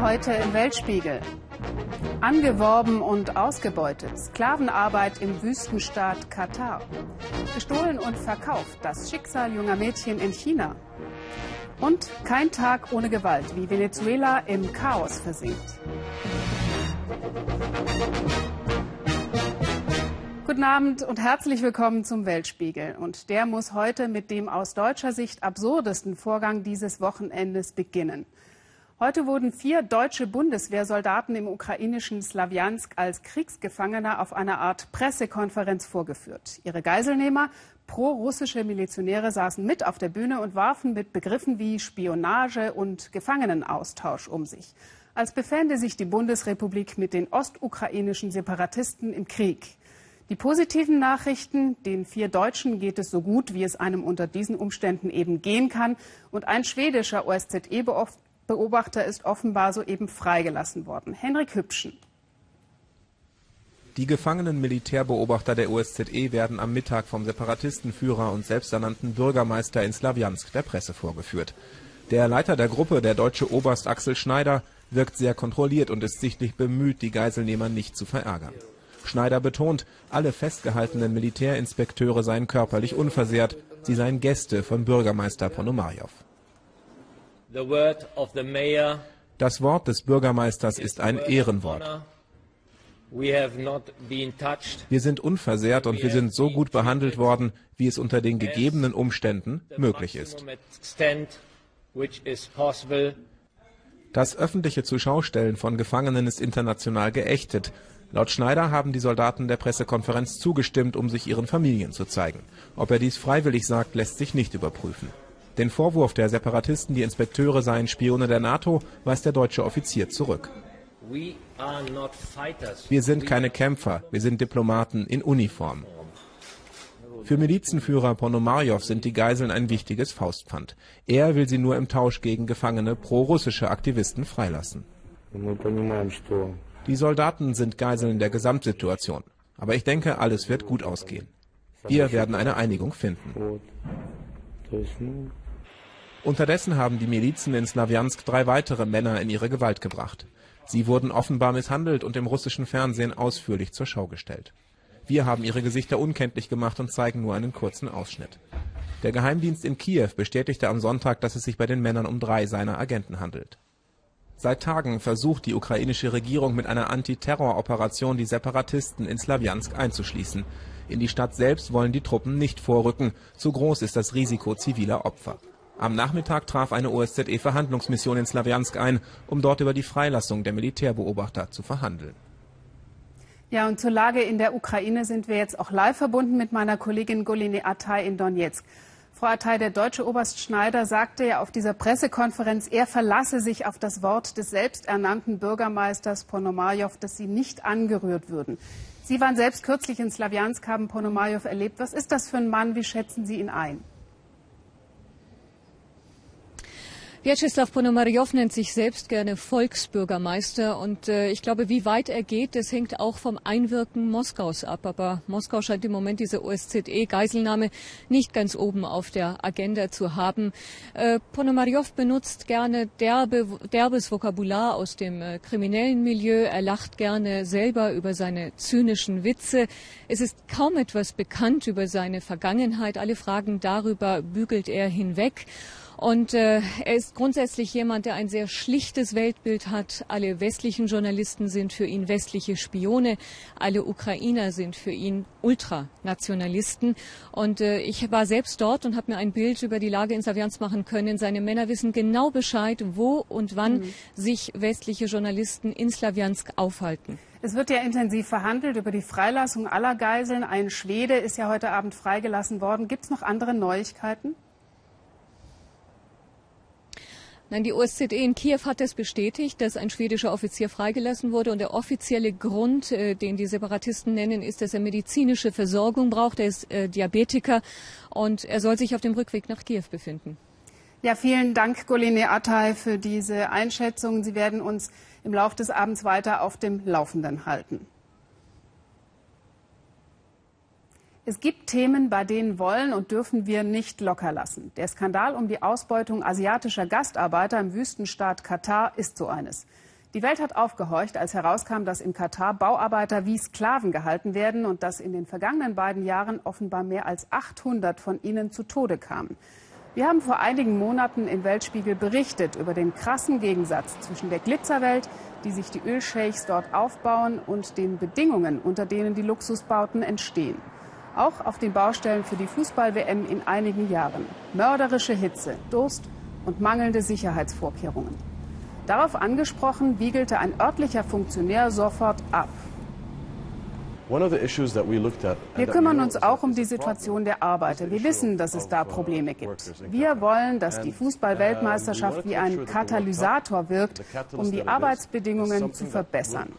Heute im Weltspiegel. Angeworben und ausgebeutet. Sklavenarbeit im Wüstenstaat Katar. Gestohlen und verkauft. Das Schicksal junger Mädchen in China. Und kein Tag ohne Gewalt, wie Venezuela im Chaos versinkt. Guten Abend und herzlich willkommen zum Weltspiegel. Und der muss heute mit dem aus deutscher Sicht absurdesten Vorgang dieses Wochenendes beginnen. Heute wurden vier deutsche Bundeswehrsoldaten im ukrainischen Slawjansk als Kriegsgefangene auf einer Art Pressekonferenz vorgeführt. Ihre Geiselnehmer, pro-russische Milizionäre, saßen mit auf der Bühne und warfen mit Begriffen wie Spionage und Gefangenenaustausch um sich. Als befände sich die Bundesrepublik mit den ostukrainischen Separatisten im Krieg. Die positiven Nachrichten, den vier Deutschen geht es so gut, wie es einem unter diesen Umständen eben gehen kann. Und ein schwedischer OSZE-Beauftragter Beobachter ist offenbar soeben freigelassen worden. Henrik Hübschen. Die gefangenen Militärbeobachter der OSZE werden am Mittag vom Separatistenführer und selbsternannten Bürgermeister in Slawjansk der Presse vorgeführt. Der Leiter der Gruppe, der deutsche Oberst Axel Schneider, wirkt sehr kontrolliert und ist sichtlich bemüht, die Geiselnehmer nicht zu verärgern. Schneider betont, alle festgehaltenen Militärinspekteure seien körperlich unversehrt, sie seien Gäste von Bürgermeister Ponomarjow. Das Wort des Bürgermeisters ist ein Ehrenwort. Wir sind unversehrt und wir sind so gut behandelt worden, wie es unter den gegebenen Umständen möglich ist. Das öffentliche Zuschaustellen von Gefangenen ist international geächtet. Laut Schneider haben die Soldaten der Pressekonferenz zugestimmt, um sich ihren Familien zu zeigen. Ob er dies freiwillig sagt, lässt sich nicht überprüfen. Den Vorwurf der Separatisten, die Inspekteure seien Spione der NATO, weist der deutsche Offizier zurück. Wir sind keine Kämpfer, wir sind Diplomaten in Uniform. Für Milizenführer Ponomarjow sind die Geiseln ein wichtiges Faustpfand. Er will sie nur im Tausch gegen gefangene pro-russische Aktivisten freilassen. Die Soldaten sind Geiseln der Gesamtsituation. Aber ich denke, alles wird gut ausgehen. Wir werden eine Einigung finden. Unterdessen haben die Milizen in Slawjansk drei weitere Männer in ihre Gewalt gebracht. Sie wurden offenbar misshandelt und im russischen Fernsehen ausführlich zur Schau gestellt. Wir haben ihre Gesichter unkenntlich gemacht und zeigen nur einen kurzen Ausschnitt. Der Geheimdienst in Kiew bestätigte am Sonntag, dass es sich bei den Männern um drei seiner Agenten handelt. Seit Tagen versucht die ukrainische Regierung mit einer Antiterroroperation die Separatisten in Slawjansk einzuschließen. In die Stadt selbst wollen die Truppen nicht vorrücken, zu groß ist das Risiko ziviler Opfer. Am Nachmittag traf eine OSZE-Verhandlungsmission in Slawjansk ein, um dort über die Freilassung der Militärbeobachter zu verhandeln. Ja, und zur Lage in der Ukraine sind wir jetzt auch live verbunden mit meiner Kollegin Goline Atay in Donetsk. Frau Atay, der deutsche Oberst Schneider sagte ja auf dieser Pressekonferenz, er verlasse sich auf das Wort des selbsternannten Bürgermeisters Ponomarjow, dass sie nicht angerührt würden. Sie waren selbst kürzlich in Slawjansk, haben Ponomarjow erlebt. Was ist das für ein Mann? Wie schätzen Sie ihn ein? Vyacheslav Ponomarjow nennt sich selbst gerne Volksbürgermeister und äh, ich glaube, wie weit er geht, das hängt auch vom Einwirken Moskaus ab. Aber Moskau scheint im Moment diese OSZE-Geiselnahme nicht ganz oben auf der Agenda zu haben. Äh, Ponomarjow benutzt gerne derbe, derbes Vokabular aus dem äh, kriminellen Milieu. Er lacht gerne selber über seine zynischen Witze. Es ist kaum etwas bekannt über seine Vergangenheit. Alle Fragen darüber bügelt er hinweg. Und äh, er ist grundsätzlich jemand, der ein sehr schlichtes Weltbild hat. Alle westlichen Journalisten sind für ihn westliche Spione. Alle Ukrainer sind für ihn Ultranationalisten. Und äh, ich war selbst dort und habe mir ein Bild über die Lage in Savians machen können. Seine Männer wissen genau Bescheid, wo und wann mhm. sich westliche Journalisten in Slawiansk aufhalten. Es wird ja intensiv verhandelt über die Freilassung aller Geiseln. Ein Schwede ist ja heute Abend freigelassen worden. Gibt es noch andere Neuigkeiten? Nein, die OSZE in Kiew hat es bestätigt, dass ein schwedischer Offizier freigelassen wurde. Und der offizielle Grund, äh, den die Separatisten nennen, ist, dass er medizinische Versorgung braucht. Er ist äh, Diabetiker und er soll sich auf dem Rückweg nach Kiew befinden. Ja, vielen Dank, Goline Atay, für diese Einschätzung. Sie werden uns im Laufe des Abends weiter auf dem Laufenden halten. Es gibt Themen, bei denen wollen und dürfen wir nicht locker lassen. Der Skandal um die Ausbeutung asiatischer Gastarbeiter im Wüstenstaat Katar ist so eines. Die Welt hat aufgehorcht, als herauskam, dass in Katar Bauarbeiter wie Sklaven gehalten werden und dass in den vergangenen beiden Jahren offenbar mehr als 800 von ihnen zu Tode kamen. Wir haben vor einigen Monaten im Weltspiegel berichtet über den krassen Gegensatz zwischen der Glitzerwelt, die sich die Ölscheichs dort aufbauen, und den Bedingungen, unter denen die Luxusbauten entstehen. Auch auf den Baustellen für die Fußball-WM in einigen Jahren. Mörderische Hitze, Durst und mangelnde Sicherheitsvorkehrungen. Darauf angesprochen, wiegelte ein örtlicher Funktionär sofort ab. Wir kümmern uns auch um die Situation der Arbeiter. Wir wissen, dass es da Probleme gibt. Wir wollen, dass die Fußball-Weltmeisterschaft wie ein Katalysator wirkt, um die Arbeitsbedingungen zu verbessern.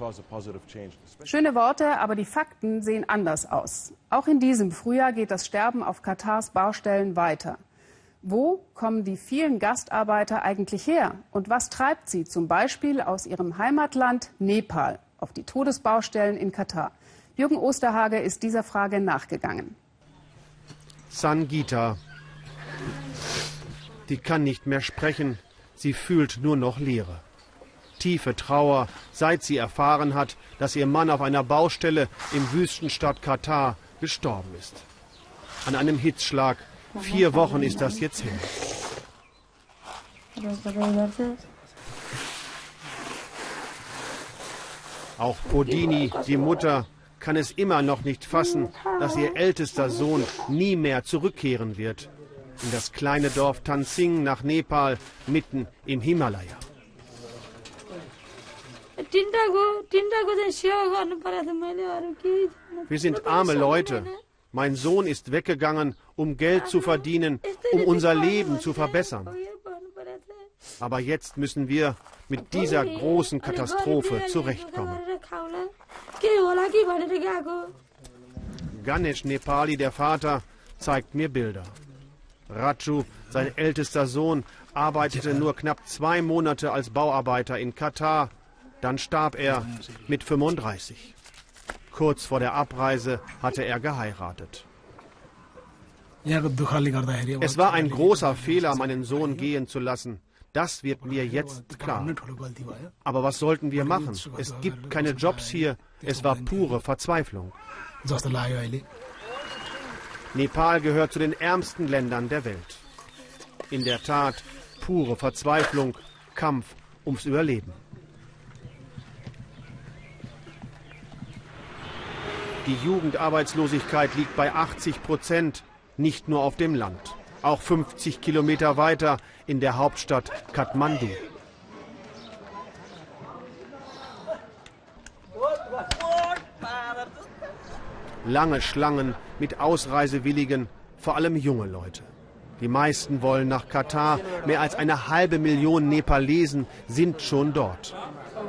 Schöne Worte, aber die Fakten sehen anders aus. Auch in diesem Frühjahr geht das Sterben auf Katars Baustellen weiter. Wo kommen die vielen Gastarbeiter eigentlich her? Und was treibt sie zum Beispiel aus ihrem Heimatland Nepal auf die Todesbaustellen in Katar? Jürgen Osterhage ist dieser Frage nachgegangen. Sangita. Die kann nicht mehr sprechen. Sie fühlt nur noch Leere. Tiefe Trauer, seit sie erfahren hat, dass ihr Mann auf einer Baustelle im Wüstenstadt Katar gestorben ist. An einem Hitzschlag. Vier Wochen ist das jetzt her. Auch Bodini, die Mutter, kann es immer noch nicht fassen, dass ihr ältester Sohn nie mehr zurückkehren wird. In das kleine Dorf Tansing nach Nepal, mitten im Himalaya. Wir sind arme Leute. Mein Sohn ist weggegangen, um Geld zu verdienen, um unser Leben zu verbessern. Aber jetzt müssen wir mit dieser großen Katastrophe zurechtkommen. Ganesh Nepali, der Vater, zeigt mir Bilder. Raju, sein ältester Sohn, arbeitete nur knapp zwei Monate als Bauarbeiter in Katar. Dann starb er mit 35. Kurz vor der Abreise hatte er geheiratet. Es war ein großer Fehler, meinen Sohn gehen zu lassen. Das wird mir jetzt klar. Aber was sollten wir machen? Es gibt keine Jobs hier. Es war pure Verzweiflung. Nepal gehört zu den ärmsten Ländern der Welt. In der Tat pure Verzweiflung, Kampf ums Überleben. Die Jugendarbeitslosigkeit liegt bei 80 Prozent, nicht nur auf dem Land auch 50 Kilometer weiter in der Hauptstadt Kathmandu. Lange Schlangen mit Ausreisewilligen, vor allem junge Leute. Die meisten wollen nach Katar. Mehr als eine halbe Million Nepalesen sind schon dort.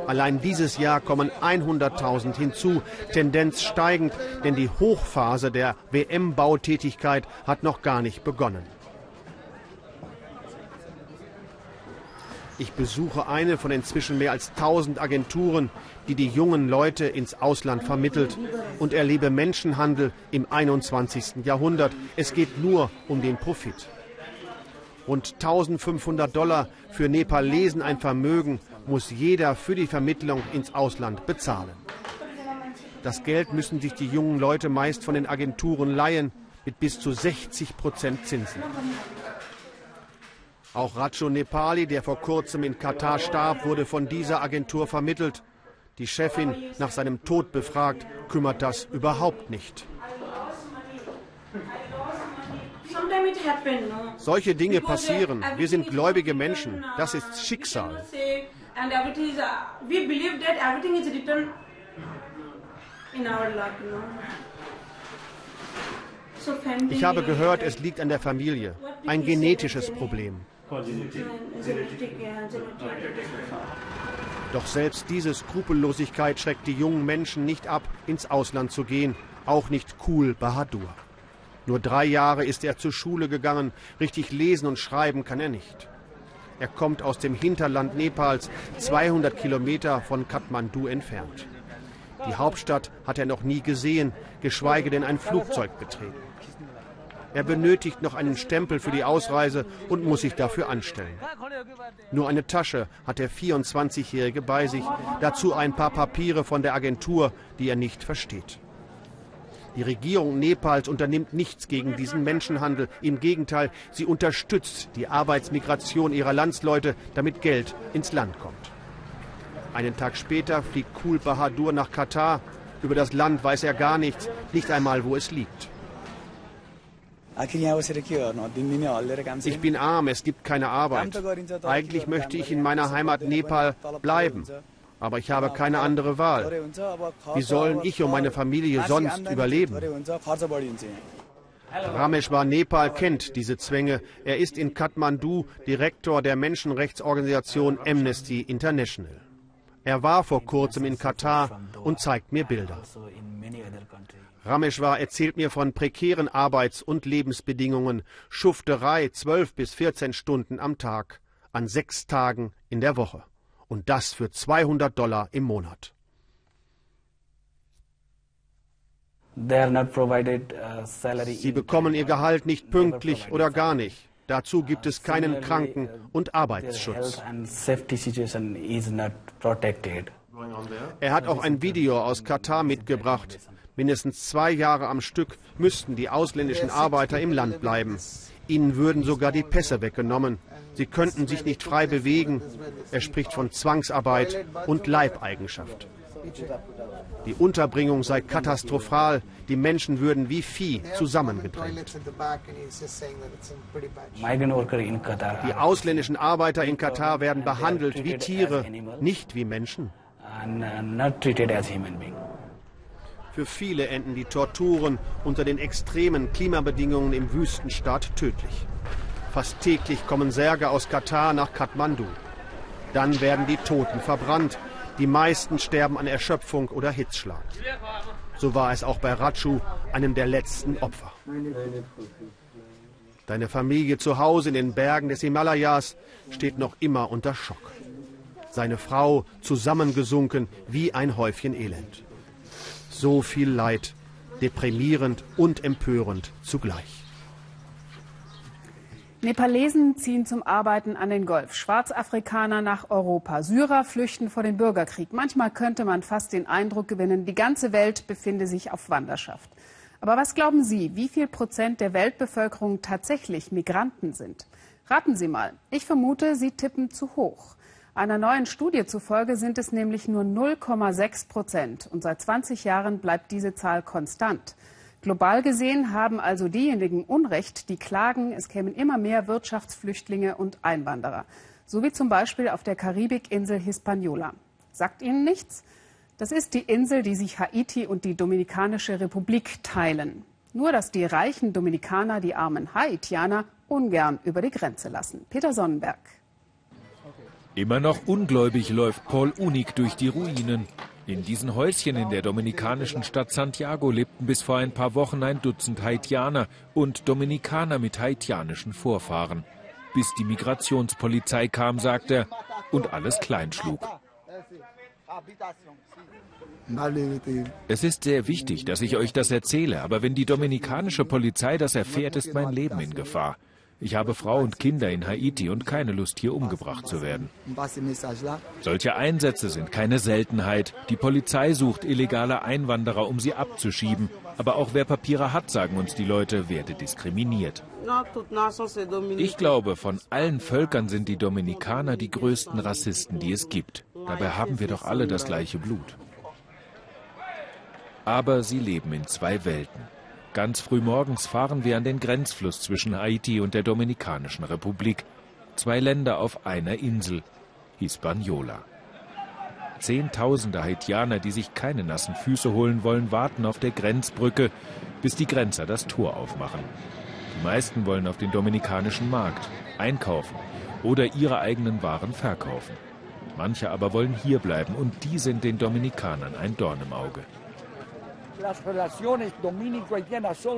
Allein dieses Jahr kommen 100.000 hinzu, Tendenz steigend, denn die Hochphase der WM-Bautätigkeit hat noch gar nicht begonnen. Ich besuche eine von inzwischen mehr als 1000 Agenturen, die die jungen Leute ins Ausland vermittelt und erlebe Menschenhandel im 21. Jahrhundert. Es geht nur um den Profit. Rund 1500 Dollar für Nepalesen ein Vermögen muss jeder für die Vermittlung ins Ausland bezahlen. Das Geld müssen sich die jungen Leute meist von den Agenturen leihen mit bis zu 60 Prozent Zinsen. Auch Rajo Nepali, der vor kurzem in Katar starb, wurde von dieser Agentur vermittelt. Die Chefin, nach seinem Tod befragt, kümmert das überhaupt nicht. Solche Dinge passieren. Wir sind gläubige Menschen. Das ist Schicksal. Ich habe gehört, es liegt an der Familie. Ein genetisches Problem. Doch selbst diese Skrupellosigkeit schreckt die jungen Menschen nicht ab, ins Ausland zu gehen, auch nicht Cool Bahadur. Nur drei Jahre ist er zur Schule gegangen, richtig lesen und schreiben kann er nicht. Er kommt aus dem Hinterland Nepals, 200 Kilometer von Kathmandu entfernt. Die Hauptstadt hat er noch nie gesehen, geschweige denn ein Flugzeug betreten. Er benötigt noch einen Stempel für die Ausreise und muss sich dafür anstellen. Nur eine Tasche hat der 24-Jährige bei sich, dazu ein paar Papiere von der Agentur, die er nicht versteht. Die Regierung Nepals unternimmt nichts gegen diesen Menschenhandel. Im Gegenteil, sie unterstützt die Arbeitsmigration ihrer Landsleute, damit Geld ins Land kommt. Einen Tag später fliegt Kul Bahadur nach Katar. Über das Land weiß er gar nichts, nicht einmal, wo es liegt. Ich bin arm, es gibt keine Arbeit. Eigentlich möchte ich in meiner Heimat Nepal bleiben. Aber ich habe keine andere Wahl. Wie sollen ich und meine Familie sonst überleben? Rameshwar Nepal kennt diese Zwänge. Er ist in Kathmandu Direktor der Menschenrechtsorganisation Amnesty International. Er war vor kurzem in Katar und zeigt mir Bilder. Rameshwar erzählt mir von prekären Arbeits- und Lebensbedingungen, Schufterei 12 bis 14 Stunden am Tag, an sechs Tagen in der Woche. Und das für 200 Dollar im Monat. Uh, Sie bekommen ihr Gehalt nicht pünktlich oder gar nicht. Dazu gibt es keinen Kranken- und Arbeitsschutz. Er hat auch ein Video aus Katar mitgebracht. Mindestens zwei Jahre am Stück müssten die ausländischen Arbeiter im Land bleiben. Ihnen würden sogar die Pässe weggenommen. Sie könnten sich nicht frei bewegen. Er spricht von Zwangsarbeit und Leibeigenschaft. Die Unterbringung sei katastrophal. Die Menschen würden wie Vieh zusammengedrängt. Die ausländischen Arbeiter in Katar werden behandelt wie Tiere, nicht wie Menschen. Für viele enden die Torturen unter den extremen Klimabedingungen im Wüstenstaat tödlich. Fast täglich kommen Särge aus Katar nach Kathmandu. Dann werden die Toten verbrannt. Die meisten sterben an Erschöpfung oder Hitzschlag. So war es auch bei Rachu, einem der letzten Opfer. Deine Familie zu Hause in den Bergen des Himalayas steht noch immer unter Schock. Seine Frau zusammengesunken wie ein Häufchen Elend. So viel Leid, deprimierend und empörend zugleich. Nepalesen ziehen zum Arbeiten an den Golf, Schwarzafrikaner nach Europa, Syrer flüchten vor dem Bürgerkrieg. Manchmal könnte man fast den Eindruck gewinnen, die ganze Welt befinde sich auf Wanderschaft. Aber was glauben Sie, wie viel Prozent der Weltbevölkerung tatsächlich Migranten sind? Raten Sie mal. Ich vermute, Sie tippen zu hoch. Einer neuen Studie zufolge sind es nämlich nur 0,6 Prozent. Und seit 20 Jahren bleibt diese Zahl konstant. Global gesehen haben also diejenigen Unrecht, die klagen, es kämen immer mehr Wirtschaftsflüchtlinge und Einwanderer. So wie zum Beispiel auf der Karibikinsel Hispaniola. Sagt Ihnen nichts? Das ist die Insel, die sich Haiti und die Dominikanische Republik teilen. Nur, dass die reichen Dominikaner die armen Haitianer ungern über die Grenze lassen. Peter Sonnenberg. Immer noch ungläubig läuft Paul Unig durch die Ruinen. In diesen Häuschen in der dominikanischen Stadt Santiago lebten bis vor ein paar Wochen ein Dutzend Haitianer und Dominikaner mit haitianischen Vorfahren. Bis die Migrationspolizei kam, sagt er, und alles klein schlug. Es ist sehr wichtig, dass ich euch das erzähle, aber wenn die dominikanische Polizei das erfährt, ist mein Leben in Gefahr. Ich habe Frau und Kinder in Haiti und keine Lust, hier umgebracht zu werden. Solche Einsätze sind keine Seltenheit. Die Polizei sucht illegale Einwanderer, um sie abzuschieben. Aber auch wer Papiere hat, sagen uns die Leute, werde diskriminiert. Ich glaube, von allen Völkern sind die Dominikaner die größten Rassisten, die es gibt. Dabei haben wir doch alle das gleiche Blut. Aber sie leben in zwei Welten. Ganz früh morgens fahren wir an den Grenzfluss zwischen Haiti und der Dominikanischen Republik. Zwei Länder auf einer Insel, Hispaniola. Zehntausende Haitianer, die sich keine nassen Füße holen wollen, warten auf der Grenzbrücke, bis die Grenzer das Tor aufmachen. Die meisten wollen auf den dominikanischen Markt einkaufen oder ihre eigenen Waren verkaufen. Manche aber wollen hierbleiben und die sind den Dominikanern ein Dorn im Auge.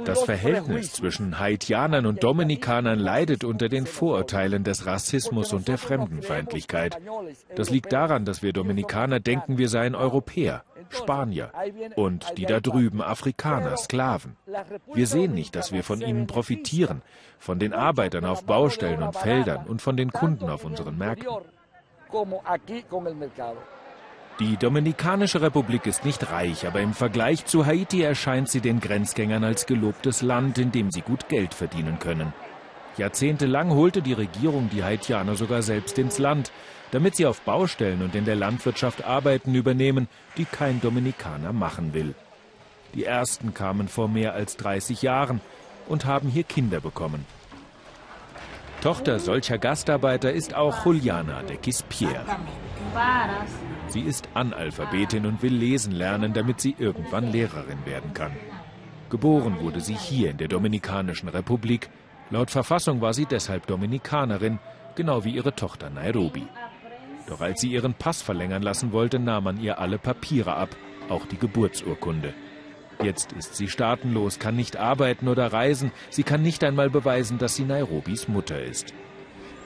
Das Verhältnis zwischen Haitianern und Dominikanern leidet unter den Vorurteilen des Rassismus und der Fremdenfeindlichkeit. Das liegt daran, dass wir Dominikaner denken, wir seien Europäer, Spanier und die da drüben Afrikaner, Sklaven. Wir sehen nicht, dass wir von ihnen profitieren, von den Arbeitern auf Baustellen und Feldern und von den Kunden auf unseren Märkten. Die Dominikanische Republik ist nicht reich, aber im Vergleich zu Haiti erscheint sie den Grenzgängern als gelobtes Land, in dem sie gut Geld verdienen können. Jahrzehntelang holte die Regierung die Haitianer sogar selbst ins Land, damit sie auf Baustellen und in der Landwirtschaft Arbeiten übernehmen, die kein Dominikaner machen will. Die ersten kamen vor mehr als 30 Jahren und haben hier Kinder bekommen. Tochter solcher Gastarbeiter ist auch Juliana de Quispierre. Sie ist Analphabetin und will lesen lernen, damit sie irgendwann Lehrerin werden kann. Geboren wurde sie hier in der Dominikanischen Republik. Laut Verfassung war sie deshalb Dominikanerin, genau wie ihre Tochter Nairobi. Doch als sie ihren Pass verlängern lassen wollte, nahm man ihr alle Papiere ab, auch die Geburtsurkunde. Jetzt ist sie staatenlos, kann nicht arbeiten oder reisen. Sie kann nicht einmal beweisen, dass sie Nairobis Mutter ist.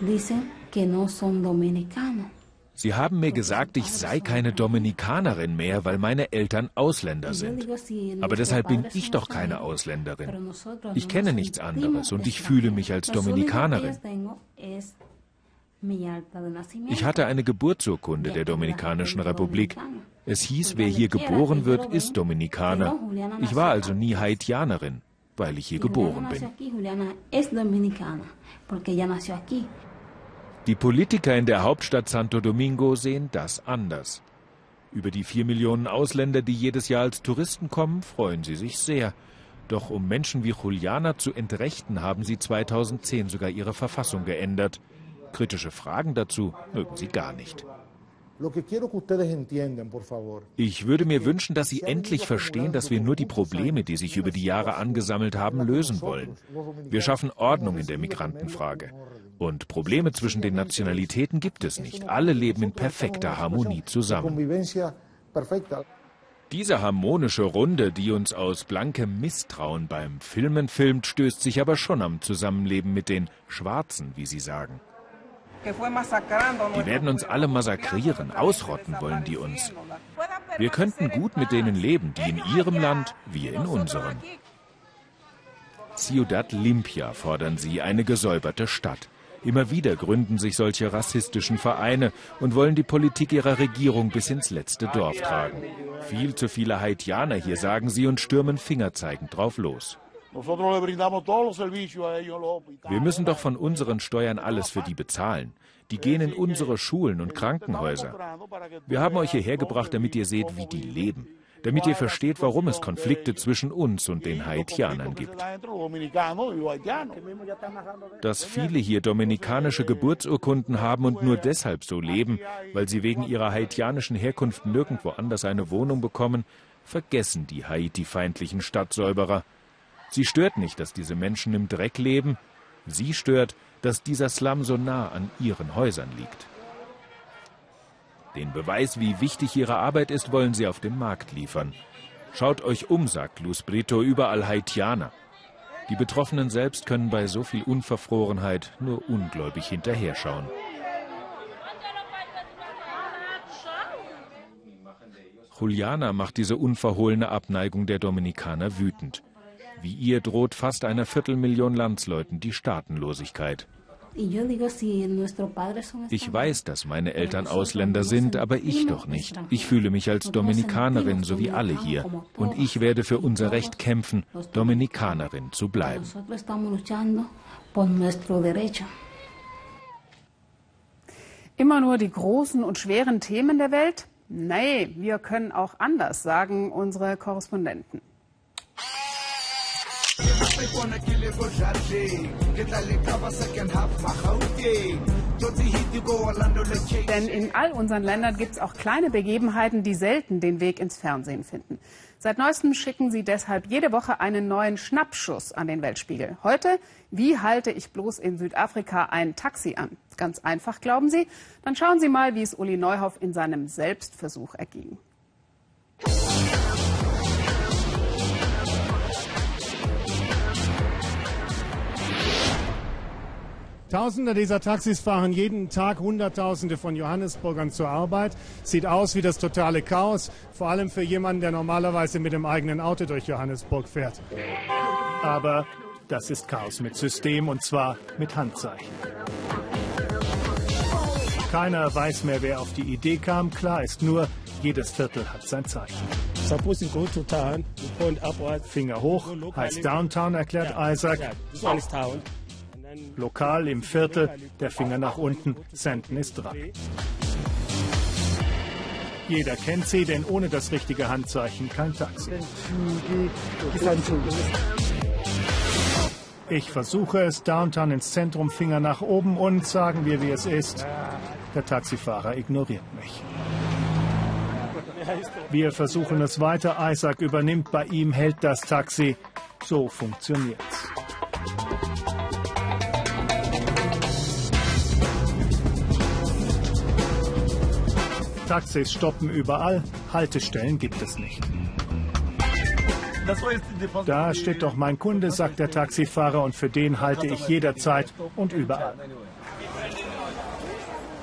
Dicen que no son dominicanos. Sie haben mir gesagt, ich sei keine Dominikanerin mehr, weil meine Eltern Ausländer sind. Aber deshalb bin ich doch keine Ausländerin. Ich kenne nichts anderes und ich fühle mich als Dominikanerin. Ich hatte eine Geburtsurkunde der Dominikanischen Republik. Es hieß, wer hier geboren wird, ist Dominikaner. Ich war also nie Haitianerin, weil ich hier geboren bin. Die Politiker in der Hauptstadt Santo Domingo sehen das anders. Über die vier Millionen Ausländer, die jedes Jahr als Touristen kommen, freuen sie sich sehr. Doch um Menschen wie Juliana zu entrechten, haben sie 2010 sogar ihre Verfassung geändert. Kritische Fragen dazu mögen sie gar nicht. Ich würde mir wünschen, dass Sie endlich verstehen, dass wir nur die Probleme, die sich über die Jahre angesammelt haben, lösen wollen. Wir schaffen Ordnung in der Migrantenfrage. Und Probleme zwischen den Nationalitäten gibt es nicht. Alle leben in perfekter Harmonie zusammen. Diese harmonische Runde, die uns aus blankem Misstrauen beim Filmen filmt, stößt sich aber schon am Zusammenleben mit den Schwarzen, wie sie sagen. Die werden uns alle massakrieren, ausrotten wollen die uns. Wir könnten gut mit denen leben, die in ihrem Land, wir in unserem. Ciudad Limpia fordern sie, eine gesäuberte Stadt. Immer wieder gründen sich solche rassistischen Vereine und wollen die Politik ihrer Regierung bis ins letzte Dorf tragen. Viel zu viele Haitianer hier, sagen sie, und stürmen fingerzeigend drauf los. Wir müssen doch von unseren Steuern alles für die bezahlen. Die gehen in unsere Schulen und Krankenhäuser. Wir haben euch hierher gebracht, damit ihr seht, wie die leben damit ihr versteht, warum es Konflikte zwischen uns und den Haitianern gibt. Dass viele hier dominikanische Geburtsurkunden haben und nur deshalb so leben, weil sie wegen ihrer haitianischen Herkunft nirgendwo anders eine Wohnung bekommen, vergessen die Haiti-feindlichen Stadtsäuberer. Sie stört nicht, dass diese Menschen im Dreck leben. Sie stört, dass dieser Slum so nah an ihren Häusern liegt. Den Beweis, wie wichtig ihre Arbeit ist, wollen sie auf dem Markt liefern. Schaut euch um, sagt Luz Brito, überall Haitianer. Die Betroffenen selbst können bei so viel Unverfrorenheit nur ungläubig hinterherschauen. Juliana macht diese unverhohlene Abneigung der Dominikaner wütend. Wie ihr droht fast einer Viertelmillion Landsleuten die Staatenlosigkeit. Ich weiß, dass meine Eltern Ausländer sind, aber ich doch nicht. Ich fühle mich als Dominikanerin, so wie alle hier. Und ich werde für unser Recht kämpfen, Dominikanerin zu bleiben. Immer nur die großen und schweren Themen der Welt? Nee, wir können auch anders, sagen unsere Korrespondenten. Denn in all unseren Ländern gibt es auch kleine Begebenheiten, die selten den Weg ins Fernsehen finden. Seit neuestem schicken sie deshalb jede Woche einen neuen Schnappschuss an den Weltspiegel. Heute, wie halte ich bloß in Südafrika ein Taxi an? Ganz einfach, glauben Sie? Dann schauen Sie mal, wie es Uli Neuhoff in seinem Selbstversuch erging. Tausende dieser Taxis fahren jeden Tag Hunderttausende von Johannesburgern zur Arbeit. Sieht aus wie das totale Chaos, vor allem für jemanden, der normalerweise mit dem eigenen Auto durch Johannesburg fährt. Aber das ist Chaos mit System und zwar mit Handzeichen. Keiner weiß mehr, wer auf die Idee kam. Klar ist nur, jedes Viertel hat sein Zeichen. Finger hoch heißt Downtown, erklärt Isaac. Lokal im Viertel, der Finger nach unten, Senden ist dran. Jeder kennt sie, denn ohne das richtige Handzeichen kein Taxi. Ich versuche es, Downtown ins Zentrum, Finger nach oben und sagen wir, wie es ist. Der Taxifahrer ignoriert mich. Wir versuchen es weiter. Isaac übernimmt bei ihm, hält das Taxi. So funktioniert's. Taxis stoppen überall, Haltestellen gibt es nicht. Da steht doch mein Kunde, sagt der Taxifahrer, und für den halte ich jederzeit und überall.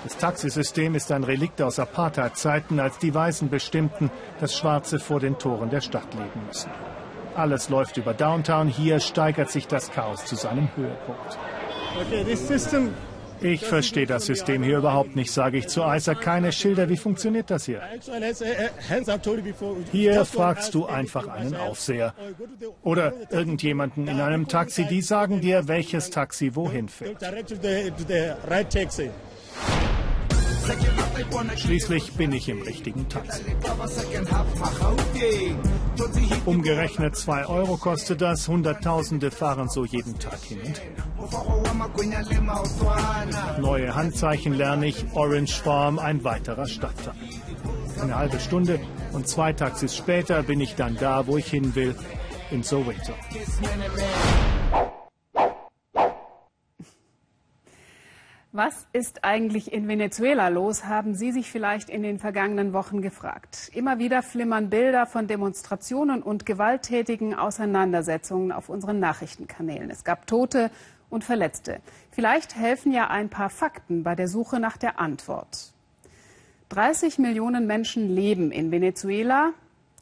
Das Taxisystem ist ein Relikt aus Apartheid-Zeiten, als die Weißen bestimmten, dass Schwarze vor den Toren der Stadt leben müssen. Alles läuft über Downtown. Hier steigert sich das Chaos zu seinem Höhepunkt. Ich verstehe das System hier überhaupt nicht, sage ich zu Isaac. Keine Schilder, wie funktioniert das hier? Hier fragst du einfach einen Aufseher oder irgendjemanden in einem Taxi, die sagen dir, welches Taxi wohin fährt. Schließlich bin ich im richtigen Taxi. Umgerechnet 2 Euro kostet das. Hunderttausende fahren so jeden Tag hin und her. Neue Handzeichen lerne ich. Orange Farm, ein weiterer Stadtteil. Eine halbe Stunde und zwei Taxis später bin ich dann da, wo ich hin will, in Soweto. Was ist eigentlich in Venezuela los, haben Sie sich vielleicht in den vergangenen Wochen gefragt. Immer wieder flimmern Bilder von Demonstrationen und gewalttätigen Auseinandersetzungen auf unseren Nachrichtenkanälen. Es gab Tote und Verletzte. Vielleicht helfen ja ein paar Fakten bei der Suche nach der Antwort. 30 Millionen Menschen leben in Venezuela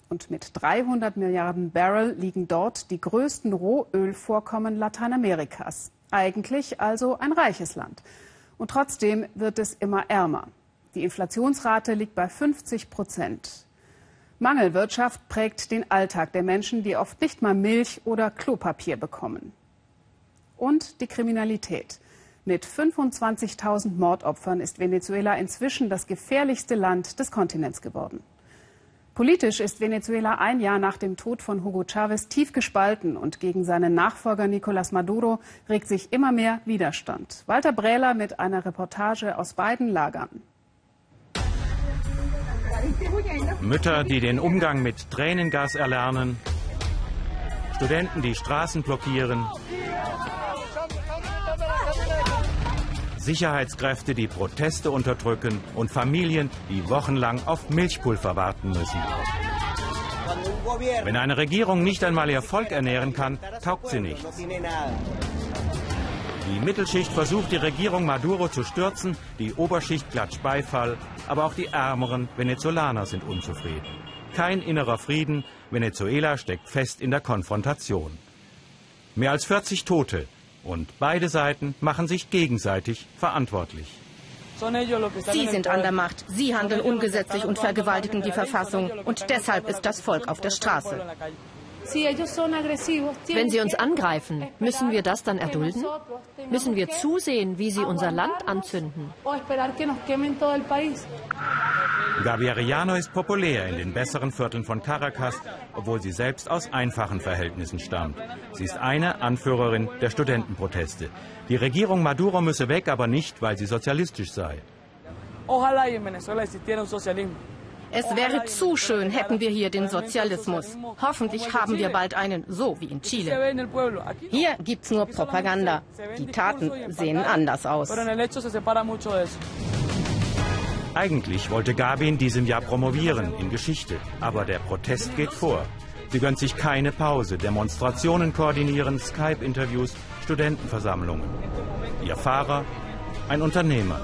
und mit 300 Milliarden Barrel liegen dort die größten Rohölvorkommen Lateinamerikas. Eigentlich also ein reiches Land. Und trotzdem wird es immer ärmer. Die Inflationsrate liegt bei 50 Prozent. Mangelwirtschaft prägt den Alltag der Menschen, die oft nicht mal Milch oder Klopapier bekommen. Und die Kriminalität. Mit 25.000 Mordopfern ist Venezuela inzwischen das gefährlichste Land des Kontinents geworden. Politisch ist Venezuela ein Jahr nach dem Tod von Hugo Chavez tief gespalten und gegen seinen Nachfolger Nicolás Maduro regt sich immer mehr Widerstand. Walter Brähler mit einer Reportage aus beiden Lagern. Mütter, die den Umgang mit Tränengas erlernen, Studenten, die Straßen blockieren, Sicherheitskräfte, die Proteste unterdrücken und Familien, die wochenlang auf Milchpulver warten müssen. Wenn eine Regierung nicht einmal ihr Volk ernähren kann, taugt sie nichts. Die Mittelschicht versucht, die Regierung Maduro zu stürzen, die Oberschicht klatscht Beifall, aber auch die ärmeren Venezolaner sind unzufrieden. Kein innerer Frieden, Venezuela steckt fest in der Konfrontation. Mehr als 40 Tote, und beide Seiten machen sich gegenseitig verantwortlich. Sie sind an der Macht. Sie handeln ungesetzlich und vergewaltigen die Verfassung. Und deshalb ist das Volk auf der Straße. Wenn sie uns angreifen, müssen wir das dann erdulden? Müssen wir zusehen, wie sie unser Land anzünden? Gaviariano ist populär in den besseren Vierteln von Caracas, obwohl sie selbst aus einfachen Verhältnissen stammt. Sie ist eine Anführerin der Studentenproteste. Die Regierung Maduro müsse weg, aber nicht, weil sie sozialistisch sei. Ojalá y en Venezuela existiera un socialismo. Es wäre zu schön, hätten wir hier den Sozialismus. Hoffentlich haben wir bald einen, so wie in Chile. Hier gibt's nur Propaganda. Die Taten sehen anders aus. Eigentlich wollte Gabi in diesem Jahr promovieren in Geschichte, aber der Protest geht vor. Sie gönnt sich keine Pause, Demonstrationen koordinieren, Skype-Interviews, Studentenversammlungen. Ihr Fahrer, ein Unternehmer.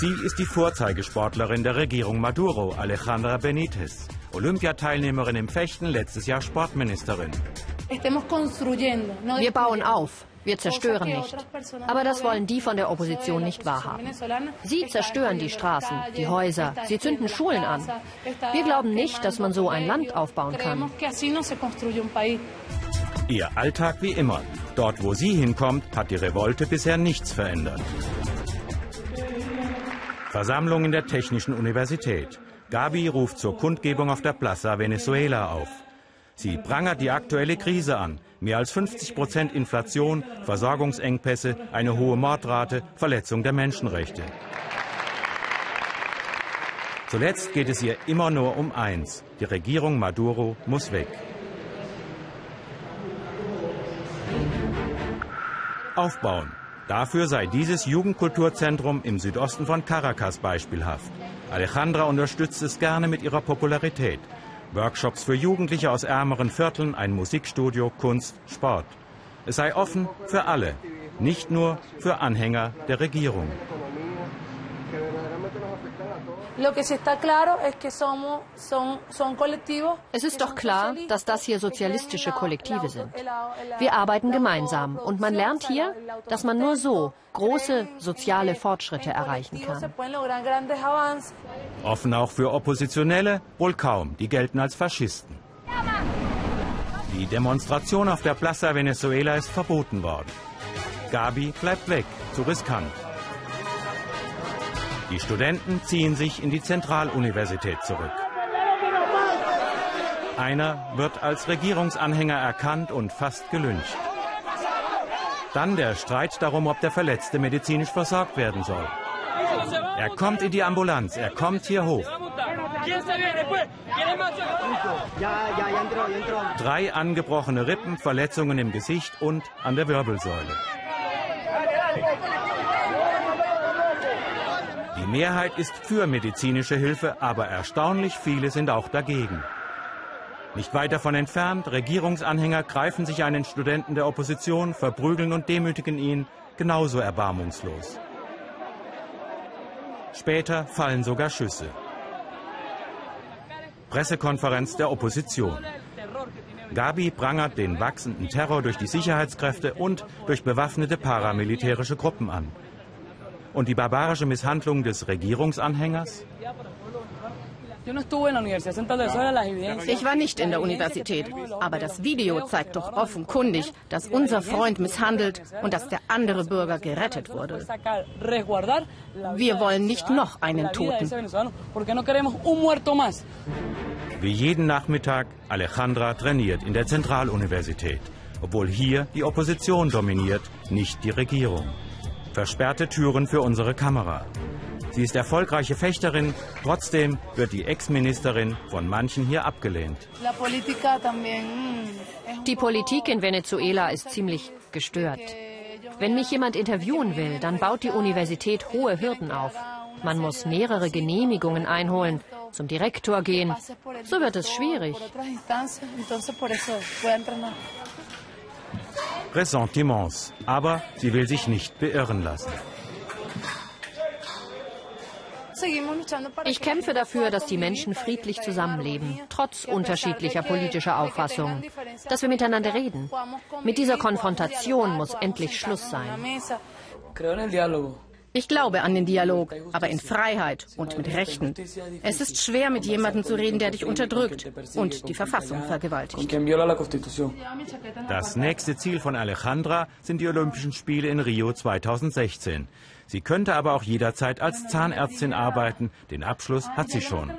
Sie ist die Vorzeigesportlerin der Regierung Maduro, Alejandra Benitez. Olympiateilnehmerin im Fechten, letztes Jahr Sportministerin. Wir bauen auf. Wir zerstören nicht. Aber das wollen die von der Opposition nicht wahrhaben. Sie zerstören die Straßen, die Häuser, sie zünden Schulen an. Wir glauben nicht, dass man so ein Land aufbauen kann. Ihr Alltag wie immer. Dort, wo sie hinkommt, hat die Revolte bisher nichts verändert. Versammlung in der Technischen Universität. Gabi ruft zur Kundgebung auf der Plaza Venezuela auf. Sie prangert die aktuelle Krise an. Mehr als 50 Prozent Inflation, Versorgungsengpässe, eine hohe Mordrate, Verletzung der Menschenrechte. Zuletzt geht es ihr immer nur um eins. Die Regierung Maduro muss weg. Aufbauen. Dafür sei dieses Jugendkulturzentrum im Südosten von Caracas beispielhaft. Alejandra unterstützt es gerne mit ihrer Popularität. Workshops für Jugendliche aus ärmeren Vierteln, ein Musikstudio, Kunst, Sport. Es sei offen für alle, nicht nur für Anhänger der Regierung. Es ist doch klar, dass das hier sozialistische Kollektive sind. Wir arbeiten gemeinsam und man lernt hier, dass man nur so große soziale Fortschritte erreichen kann. Offen auch für Oppositionelle? Wohl kaum, die gelten als Faschisten. Die Demonstration auf der Plaza Venezuela ist verboten worden. Gabi bleibt weg, zu riskant. Die Studenten ziehen sich in die Zentraluniversität zurück. Einer wird als Regierungsanhänger erkannt und fast gelyncht. Dann der Streit darum, ob der Verletzte medizinisch versorgt werden soll. Er kommt in die Ambulanz, er kommt hier hoch. Drei angebrochene Rippen, Verletzungen im Gesicht und an der Wirbelsäule. Mehrheit ist für medizinische Hilfe, aber erstaunlich viele sind auch dagegen. Nicht weit davon entfernt, Regierungsanhänger greifen sich einen Studenten der Opposition, verprügeln und demütigen ihn genauso erbarmungslos. Später fallen sogar Schüsse. Pressekonferenz der Opposition. Gabi prangert den wachsenden Terror durch die Sicherheitskräfte und durch bewaffnete paramilitärische Gruppen an. Und die barbarische Misshandlung des Regierungsanhängers? Ich war nicht in der Universität, aber das Video zeigt doch offenkundig, dass unser Freund misshandelt und dass der andere Bürger gerettet wurde. Wir wollen nicht noch einen Toten. Wie jeden Nachmittag, Alejandra trainiert in der Zentraluniversität, obwohl hier die Opposition dominiert, nicht die Regierung. Versperrte Türen für unsere Kamera. Sie ist erfolgreiche Fechterin, trotzdem wird die Ex-Ministerin von manchen hier abgelehnt. Die Politik in Venezuela ist ziemlich gestört. Wenn mich jemand interviewen will, dann baut die Universität hohe Hürden auf. Man muss mehrere Genehmigungen einholen, zum Direktor gehen. So wird es schwierig. Ressentiments. Aber sie will sich nicht beirren lassen. Ich kämpfe dafür, dass die Menschen friedlich zusammenleben, trotz unterschiedlicher politischer Auffassungen, dass wir miteinander reden. Mit dieser Konfrontation muss endlich Schluss sein. Ich glaube an den Dialog, aber in Freiheit und mit Rechten. Es ist schwer, mit jemandem zu reden, der dich unterdrückt und die Verfassung vergewaltigt. Das nächste Ziel von Alejandra sind die Olympischen Spiele in Rio 2016. Sie könnte aber auch jederzeit als Zahnärztin arbeiten. Den Abschluss hat sie schon.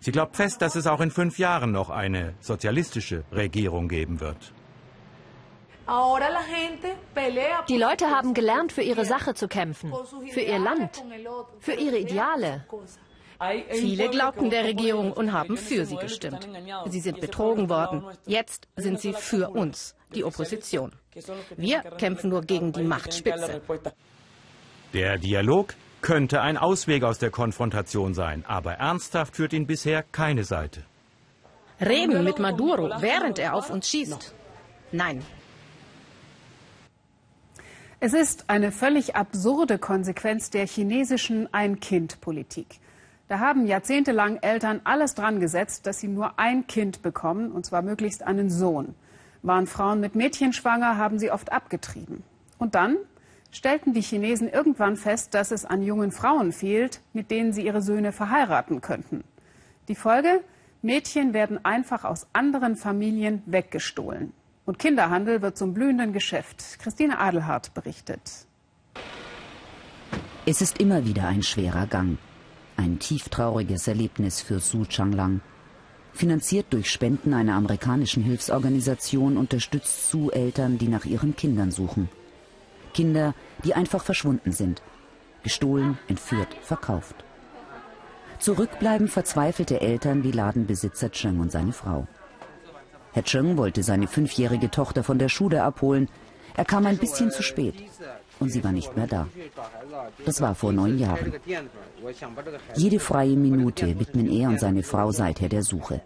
Sie glaubt fest, dass es auch in fünf Jahren noch eine sozialistische Regierung geben wird. Die Leute haben gelernt, für ihre Sache zu kämpfen, für ihr Land, für ihre Ideale. Viele glaubten der Regierung und haben für sie gestimmt. Sie sind betrogen worden. Jetzt sind sie für uns, die Opposition. Wir kämpfen nur gegen die Machtspitze. Der Dialog könnte ein Ausweg aus der Konfrontation sein, aber ernsthaft führt ihn bisher keine Seite. Reden mit Maduro, während er auf uns schießt. Nein. Es ist eine völlig absurde Konsequenz der chinesischen Ein-Kind-Politik. Da haben jahrzehntelang Eltern alles dran gesetzt, dass sie nur ein Kind bekommen, und zwar möglichst einen Sohn. Waren Frauen mit Mädchen schwanger, haben sie oft abgetrieben. Und dann stellten die Chinesen irgendwann fest, dass es an jungen Frauen fehlt, mit denen sie ihre Söhne verheiraten könnten. Die Folge? Mädchen werden einfach aus anderen Familien weggestohlen. Und Kinderhandel wird zum blühenden Geschäft. Christine Adelhardt berichtet. Es ist immer wieder ein schwerer Gang. Ein tieftrauriges Erlebnis für Su Changlang. Finanziert durch Spenden einer amerikanischen Hilfsorganisation unterstützt Su Eltern, die nach ihren Kindern suchen. Kinder, die einfach verschwunden sind. Gestohlen, entführt, verkauft. Zurückbleiben verzweifelte Eltern wie Ladenbesitzer Cheng und seine Frau. Herr Cheng wollte seine fünfjährige Tochter von der Schule abholen. Er kam ein bisschen zu spät und sie war nicht mehr da. Das war vor neun Jahren. Jede freie Minute widmen er und seine Frau seither der Suche.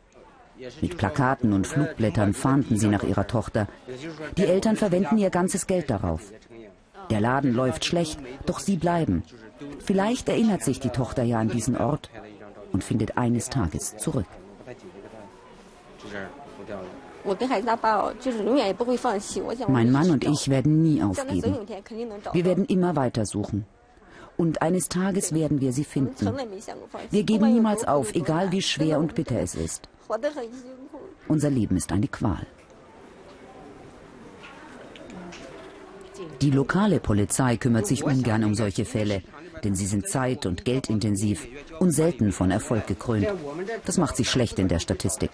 Mit Plakaten und Flugblättern fahnden sie nach ihrer Tochter. Die Eltern verwenden ihr ganzes Geld darauf. Der Laden läuft schlecht, doch sie bleiben. Vielleicht erinnert sich die Tochter ja an diesen Ort und findet eines Tages zurück. Mein Mann und ich werden nie aufgeben. Wir werden immer weitersuchen. Und eines Tages werden wir sie finden. Wir geben niemals auf, egal wie schwer und bitter es ist. Unser Leben ist eine Qual. Die lokale Polizei kümmert sich ungern um solche Fälle, denn sie sind zeit- und geldintensiv und selten von Erfolg gekrönt. Das macht sich schlecht in der Statistik.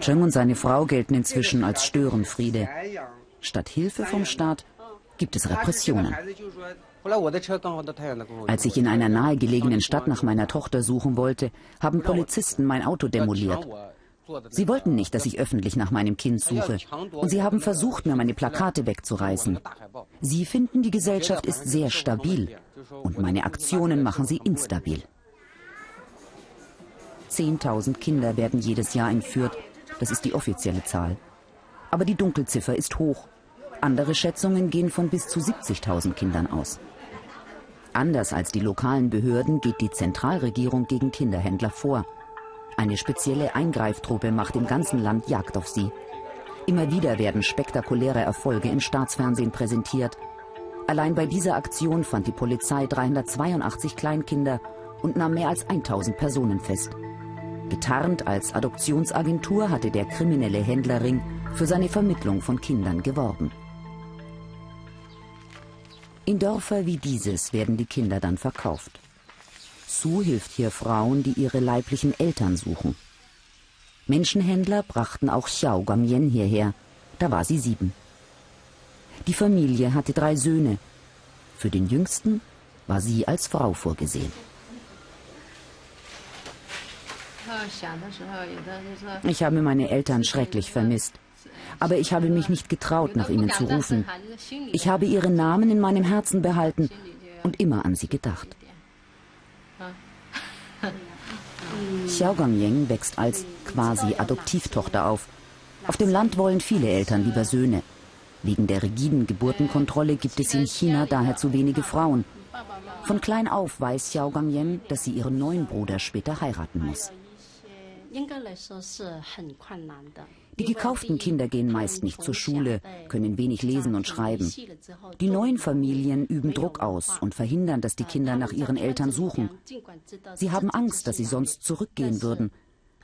Cheng und seine Frau gelten inzwischen als Störenfriede. Statt Hilfe vom Staat gibt es Repressionen. Als ich in einer nahegelegenen Stadt nach meiner Tochter suchen wollte, haben Polizisten mein Auto demoliert. Sie wollten nicht, dass ich öffentlich nach meinem Kind suche. Und sie haben versucht, mir meine Plakate wegzureißen. Sie finden, die Gesellschaft ist sehr stabil. Und meine Aktionen machen sie instabil. Zehntausend Kinder werden jedes Jahr entführt. Das ist die offizielle Zahl. Aber die Dunkelziffer ist hoch. Andere Schätzungen gehen von bis zu 70.000 Kindern aus. Anders als die lokalen Behörden geht die Zentralregierung gegen Kinderhändler vor. Eine spezielle Eingreiftruppe macht im ganzen Land Jagd auf sie. Immer wieder werden spektakuläre Erfolge im Staatsfernsehen präsentiert. Allein bei dieser Aktion fand die Polizei 382 Kleinkinder und nahm mehr als 1000 Personen fest. Getarnt als Adoptionsagentur hatte der kriminelle Händlerring für seine Vermittlung von Kindern geworben. In Dörfer wie dieses werden die Kinder dann verkauft. Su hilft hier Frauen, die ihre leiblichen Eltern suchen. Menschenhändler brachten auch Xiao Gamyen hierher. Da war sie sieben. Die Familie hatte drei Söhne. Für den jüngsten war sie als Frau vorgesehen. Ich habe meine Eltern schrecklich vermisst. Aber ich habe mich nicht getraut, nach ihnen zu rufen. Ich habe ihre Namen in meinem Herzen behalten und immer an sie gedacht. Xiao Gangyeng wächst als quasi Adoptivtochter auf. Auf dem Land wollen viele Eltern lieber Söhne. Wegen der rigiden Geburtenkontrolle gibt es in China daher zu wenige Frauen. Von klein auf weiß Xiao Gangyeng, dass sie ihren neuen Bruder später heiraten muss. Die gekauften Kinder gehen meist nicht zur Schule, können wenig lesen und schreiben. Die neuen Familien üben Druck aus und verhindern, dass die Kinder nach ihren Eltern suchen. Sie haben Angst, dass sie sonst zurückgehen würden.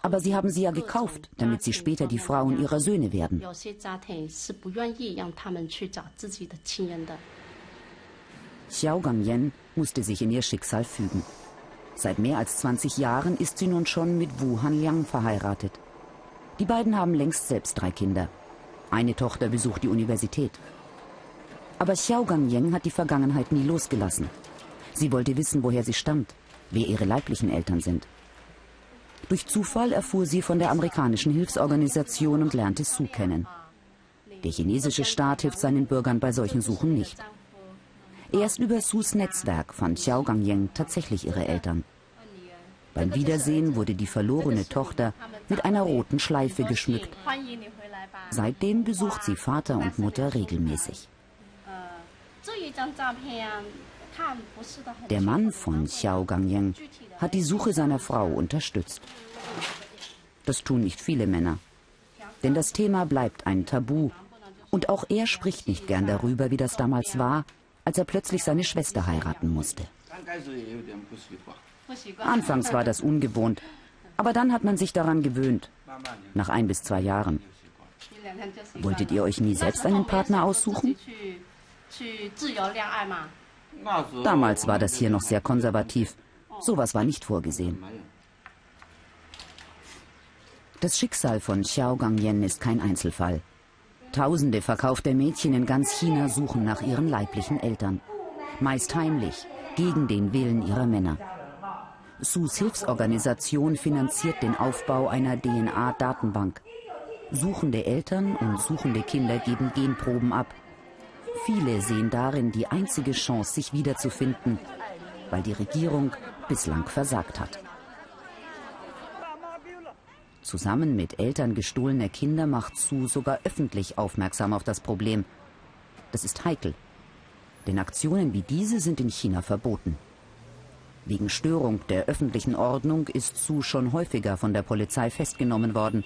Aber sie haben sie ja gekauft, damit sie später die Frauen ihrer Söhne werden. Xiao Gangyen musste sich in ihr Schicksal fügen. Seit mehr als 20 Jahren ist sie nun schon mit Wu Hanliang verheiratet. Die beiden haben längst selbst drei Kinder. Eine Tochter besucht die Universität. Aber Xiao Gangyeng hat die Vergangenheit nie losgelassen. Sie wollte wissen, woher sie stammt, wer ihre leiblichen Eltern sind. Durch Zufall erfuhr sie von der amerikanischen Hilfsorganisation und lernte Su kennen. Der chinesische Staat hilft seinen Bürgern bei solchen Suchen nicht. Erst über Sus Netzwerk fand Xiao Gangyeng tatsächlich ihre Eltern. Beim Wiedersehen wurde die verlorene Tochter mit einer roten Schleife geschmückt. Seitdem besucht sie Vater und Mutter regelmäßig. Der Mann von Xiao Gangyeng hat die Suche seiner Frau unterstützt. Das tun nicht viele Männer. Denn das Thema bleibt ein Tabu. Und auch er spricht nicht gern darüber, wie das damals war, als er plötzlich seine Schwester heiraten musste. Anfangs war das ungewohnt, aber dann hat man sich daran gewöhnt. Nach ein bis zwei Jahren. Wolltet ihr euch nie selbst einen Partner aussuchen? Damals war das hier noch sehr konservativ. Sowas war nicht vorgesehen. Das Schicksal von Xiao Gangyen ist kein Einzelfall. Tausende verkaufte Mädchen in ganz China suchen nach ihren leiblichen Eltern. Meist heimlich, gegen den Willen ihrer Männer. Sus Hilfsorganisation finanziert den Aufbau einer DNA-Datenbank. Suchende Eltern und suchende Kinder geben Genproben ab. Viele sehen darin die einzige Chance, sich wiederzufinden, weil die Regierung bislang versagt hat. Zusammen mit Eltern gestohlener Kinder macht Su sogar öffentlich aufmerksam auf das Problem. Das ist heikel, denn Aktionen wie diese sind in China verboten. Wegen Störung der öffentlichen Ordnung ist Su schon häufiger von der Polizei festgenommen worden.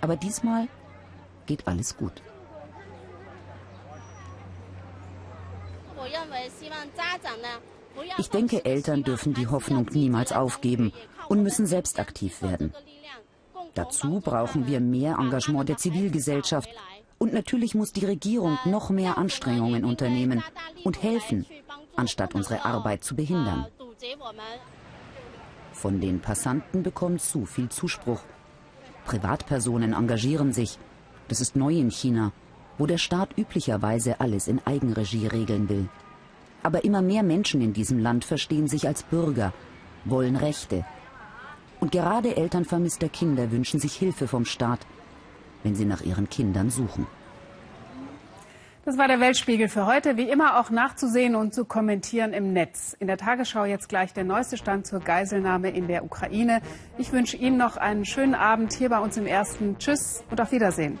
Aber diesmal geht alles gut. Ich denke, Eltern dürfen die Hoffnung niemals aufgeben und müssen selbst aktiv werden. Dazu brauchen wir mehr Engagement der Zivilgesellschaft. Und natürlich muss die Regierung noch mehr Anstrengungen unternehmen und helfen, anstatt unsere Arbeit zu behindern. Von den Passanten bekommt Su viel Zuspruch. Privatpersonen engagieren sich. Das ist neu in China, wo der Staat üblicherweise alles in Eigenregie regeln will. Aber immer mehr Menschen in diesem Land verstehen sich als Bürger, wollen Rechte. Und gerade Eltern vermisster Kinder wünschen sich Hilfe vom Staat, wenn sie nach ihren Kindern suchen. Das war der Weltspiegel für heute. Wie immer auch nachzusehen und zu kommentieren im Netz. In der Tagesschau jetzt gleich der neueste Stand zur Geiselnahme in der Ukraine. Ich wünsche Ihnen noch einen schönen Abend hier bei uns im Ersten. Tschüss und auf Wiedersehen.